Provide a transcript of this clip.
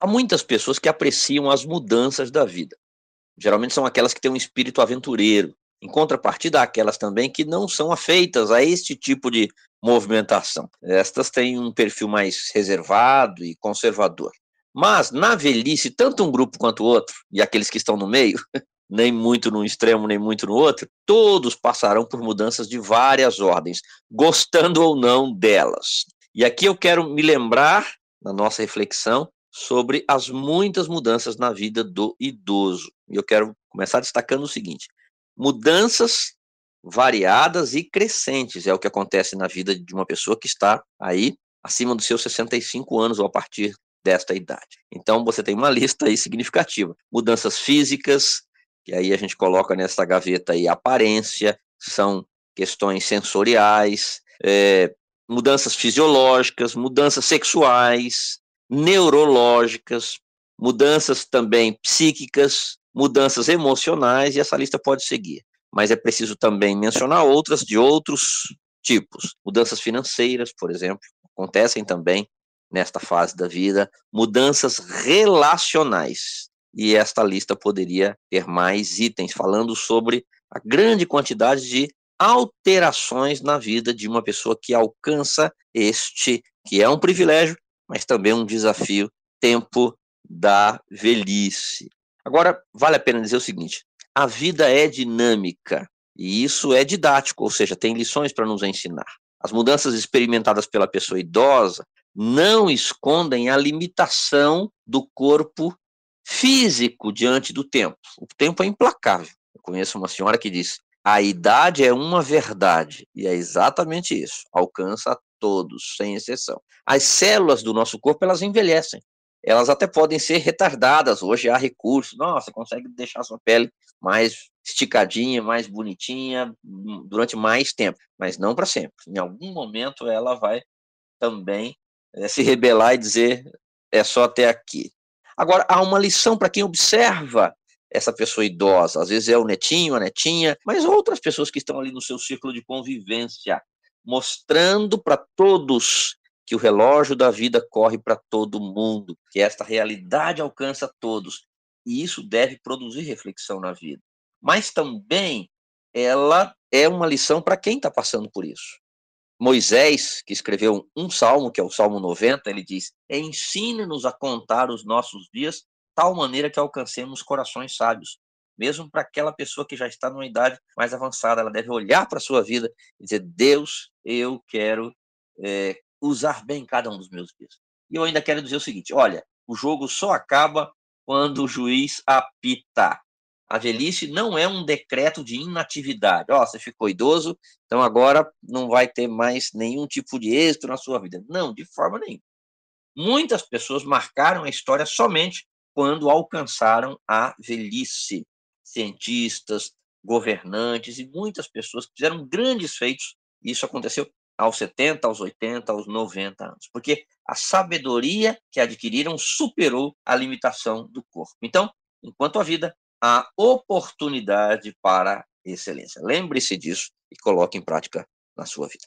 Há muitas pessoas que apreciam as mudanças da vida. Geralmente são aquelas que têm um espírito aventureiro. Em contrapartida, há aquelas também que não são afeitas a este tipo de movimentação. Estas têm um perfil mais reservado e conservador. Mas, na velhice, tanto um grupo quanto o outro, e aqueles que estão no meio, nem muito num extremo, nem muito no outro, todos passarão por mudanças de várias ordens, gostando ou não delas. E aqui eu quero me lembrar, na nossa reflexão, sobre as muitas mudanças na vida do idoso. E eu quero começar destacando o seguinte: mudanças variadas e crescentes é o que acontece na vida de uma pessoa que está aí acima dos seus 65 anos ou a partir desta idade. Então você tem uma lista aí significativa: mudanças físicas, que aí a gente coloca nessa gaveta aí aparência, são questões sensoriais, é, mudanças fisiológicas, mudanças sexuais, neurológicas, mudanças também psíquicas, mudanças emocionais, e essa lista pode seguir. Mas é preciso também mencionar outras de outros tipos. Mudanças financeiras, por exemplo, acontecem também nesta fase da vida, mudanças relacionais. E esta lista poderia ter mais itens falando sobre a grande quantidade de alterações na vida de uma pessoa que alcança este, que é um privilégio, mas também um desafio, tempo da velhice. Agora, vale a pena dizer o seguinte: a vida é dinâmica e isso é didático, ou seja, tem lições para nos ensinar. As mudanças experimentadas pela pessoa idosa não escondem a limitação do corpo físico diante do tempo. O tempo é implacável. Eu conheço uma senhora que diz: a idade é uma verdade, e é exatamente isso. Alcança todos, sem exceção. As células do nosso corpo, elas envelhecem. Elas até podem ser retardadas. Hoje há recursos. Nossa, consegue deixar sua pele mais esticadinha, mais bonitinha hum, durante mais tempo, mas não para sempre. Em algum momento ela vai também é, se rebelar e dizer é só até aqui. Agora, há uma lição para quem observa essa pessoa idosa. Às vezes é o netinho, a netinha, mas outras pessoas que estão ali no seu círculo de convivência, mostrando para todos que o relógio da vida corre para todo mundo, que esta realidade alcança todos. E isso deve produzir reflexão na vida. Mas também ela é uma lição para quem está passando por isso. Moisés, que escreveu um salmo, que é o Salmo 90, ele diz: Ensina-nos a contar os nossos dias tal maneira que alcancemos corações sábios. Mesmo para aquela pessoa que já está numa idade mais avançada, ela deve olhar para a sua vida e dizer: Deus, eu quero é, usar bem cada um dos meus dias. E eu ainda quero dizer o seguinte: olha, o jogo só acaba quando o juiz apita. A velhice não é um decreto de inatividade. Ó, oh, você ficou idoso, então agora não vai ter mais nenhum tipo de êxito na sua vida. Não, de forma nenhuma. Muitas pessoas marcaram a história somente quando alcançaram a velhice. Cientistas, governantes e muitas pessoas fizeram grandes feitos. Isso aconteceu aos 70, aos 80, aos 90 anos, porque a sabedoria que adquiriram superou a limitação do corpo. Então, enquanto a vida, há oportunidade para excelência. Lembre-se disso e coloque em prática na sua vida.